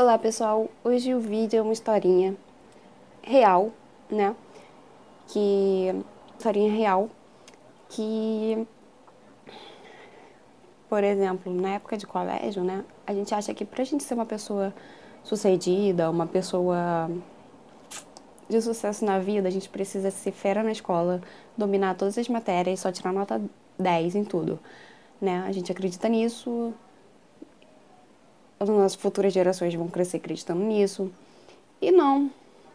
Olá pessoal, hoje o vídeo é uma historinha real, né? Que. historinha real que. Por exemplo, na época de colégio, né? A gente acha que pra gente ser uma pessoa sucedida, uma pessoa de sucesso na vida, a gente precisa ser fera na escola, dominar todas as matérias, só tirar nota 10 em tudo, né? A gente acredita nisso, as futuras gerações vão crescer acreditando nisso. E não,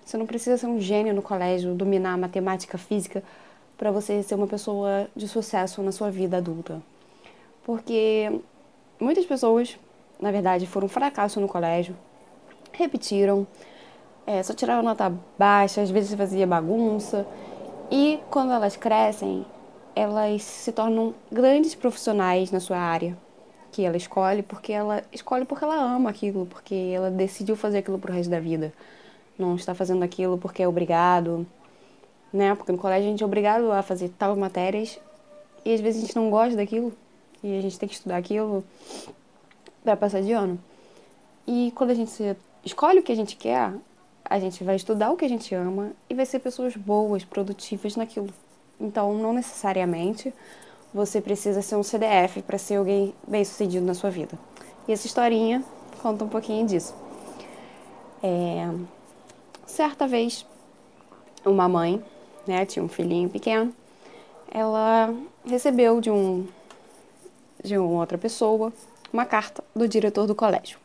você não precisa ser um gênio no colégio, dominar matemática, física, para você ser uma pessoa de sucesso na sua vida adulta. Porque muitas pessoas, na verdade, foram fracasso no colégio, repetiram, é, só tiraram nota baixa, às vezes fazia bagunça. E quando elas crescem, elas se tornam grandes profissionais na sua área, que ela escolhe porque ela escolhe porque ela ama aquilo, porque ela decidiu fazer aquilo pro resto da vida. Não está fazendo aquilo porque é obrigado, né? Porque no colégio a gente é obrigado a fazer tal matérias e às vezes a gente não gosta daquilo e a gente tem que estudar aquilo para passar de ano. E quando a gente escolhe o que a gente quer, a gente vai estudar o que a gente ama e vai ser pessoas boas, produtivas naquilo. Então, não necessariamente você precisa ser um CDF para ser alguém bem sucedido na sua vida. E essa historinha conta um pouquinho disso. É... Certa vez, uma mãe, né, tinha um filhinho pequeno, ela recebeu de um de uma outra pessoa uma carta do diretor do colégio.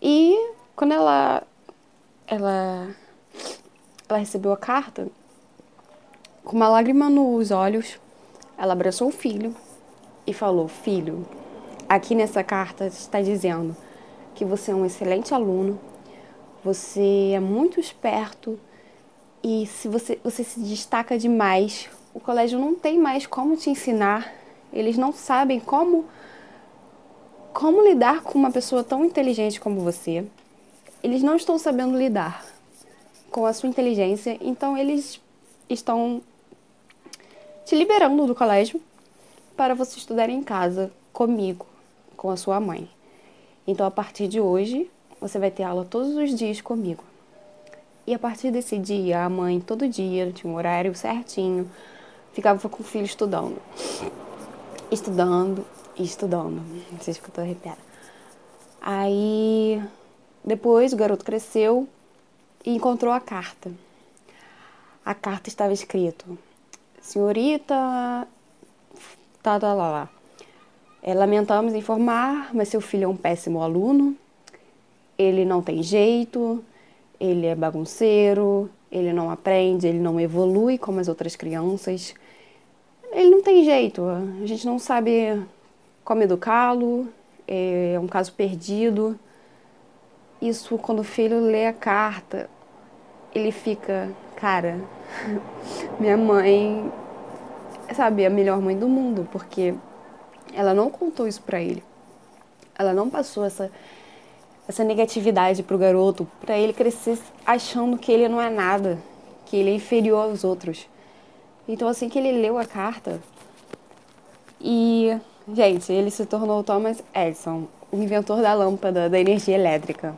E quando ela ela ela recebeu a carta com uma lágrima nos olhos, ela abraçou o filho e falou: Filho, aqui nessa carta está dizendo que você é um excelente aluno, você é muito esperto e se você, você se destaca demais, o colégio não tem mais como te ensinar, eles não sabem como, como lidar com uma pessoa tão inteligente como você. Eles não estão sabendo lidar com a sua inteligência, então eles estão te liberando do colégio para você estudar em casa comigo, com a sua mãe. Então, a partir de hoje, você vai ter aula todos os dias comigo. E a partir desse dia, a mãe todo dia tinha um horário certinho, ficava com o filho estudando. Estudando e estudando. Sei se eu tô. Aí, depois o garoto cresceu e encontrou a carta. A carta estava escrito: Senhorita, tá, tá lá, lá. É, lamentamos informar, mas seu filho é um péssimo aluno. Ele não tem jeito, ele é bagunceiro, ele não aprende, ele não evolui como as outras crianças. Ele não tem jeito, a gente não sabe como educá-lo, é um caso perdido. Isso, quando o filho lê a carta, ele fica, cara, minha mãe, sabe, a melhor mãe do mundo, porque ela não contou isso para ele. Ela não passou essa essa negatividade pro garoto, para ele crescer achando que ele não é nada, que ele é inferior aos outros. Então assim que ele leu a carta e, gente, ele se tornou Thomas Edison, o inventor da lâmpada da energia elétrica.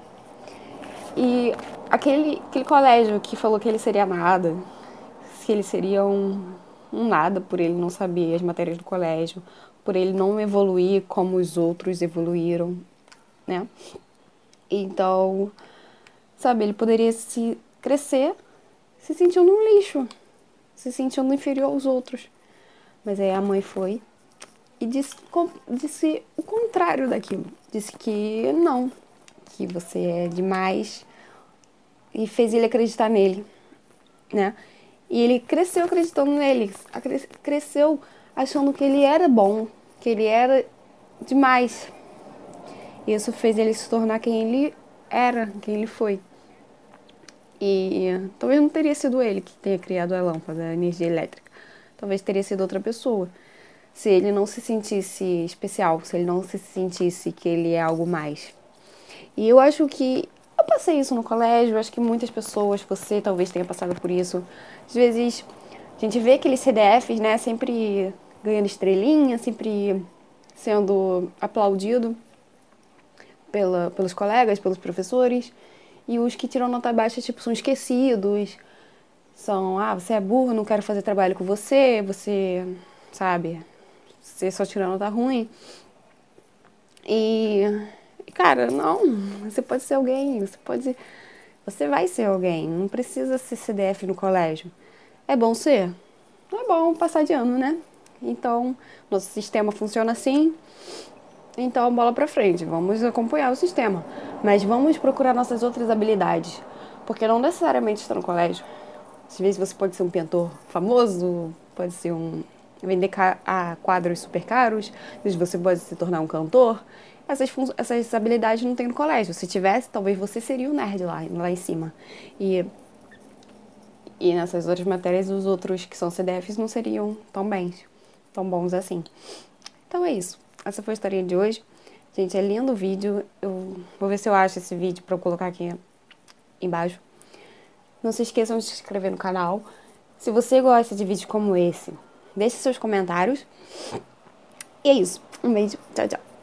E aquele, aquele colégio que falou que ele seria nada, que ele seria um, um nada por ele não saber as matérias do colégio, por ele não evoluir como os outros evoluíram, né? Então, sabe, ele poderia se crescer se sentindo um lixo, se sentindo inferior aos outros. Mas aí a mãe foi e disse, disse o contrário daquilo. Disse que não, que você é demais e fez ele acreditar nele, né? E ele cresceu acreditando nele, cresceu achando que ele era bom, que ele era demais. Isso fez ele se tornar quem ele era, quem ele foi. E talvez não teria sido ele que tenha criado a lâmpada, a energia elétrica. Talvez teria sido outra pessoa. Se ele não se sentisse especial, se ele não se sentisse que ele é algo mais. E eu acho que eu passei isso no colégio, acho que muitas pessoas, você talvez tenha passado por isso. Às vezes a gente vê aqueles CDFs, né, sempre ganhando estrelinha, sempre sendo aplaudido pela, pelos colegas, pelos professores. E os que tiram nota baixa, tipo, são esquecidos. São, ah, você é burro, não quero fazer trabalho com você, você, sabe, você só tirou nota ruim. E, cara, não, você pode ser alguém, você pode. Você vai ser alguém, não precisa ser CDF no colégio. É bom ser? Não é bom passar de ano, né? Então, nosso sistema funciona assim. Então, bola pra frente, vamos acompanhar o sistema. Mas vamos procurar nossas outras habilidades. Porque não necessariamente está no colégio. Às vezes você pode ser um pintor famoso, pode ser um. vender a quadros super caros, às vezes você pode se tornar um cantor. Essas, essas habilidades não tem no colégio. Se tivesse, talvez você seria o nerd lá, lá em cima. E e nessas outras matérias, os outros que são CDFs não seriam tão bens, tão bons assim. Então é isso. Essa foi a historinha de hoje. Gente, é lindo o vídeo. Eu vou ver se eu acho esse vídeo para eu colocar aqui embaixo. Não se esqueçam de se inscrever no canal. Se você gosta de vídeos como esse, deixe seus comentários. E é isso. Um beijo. Tchau, tchau.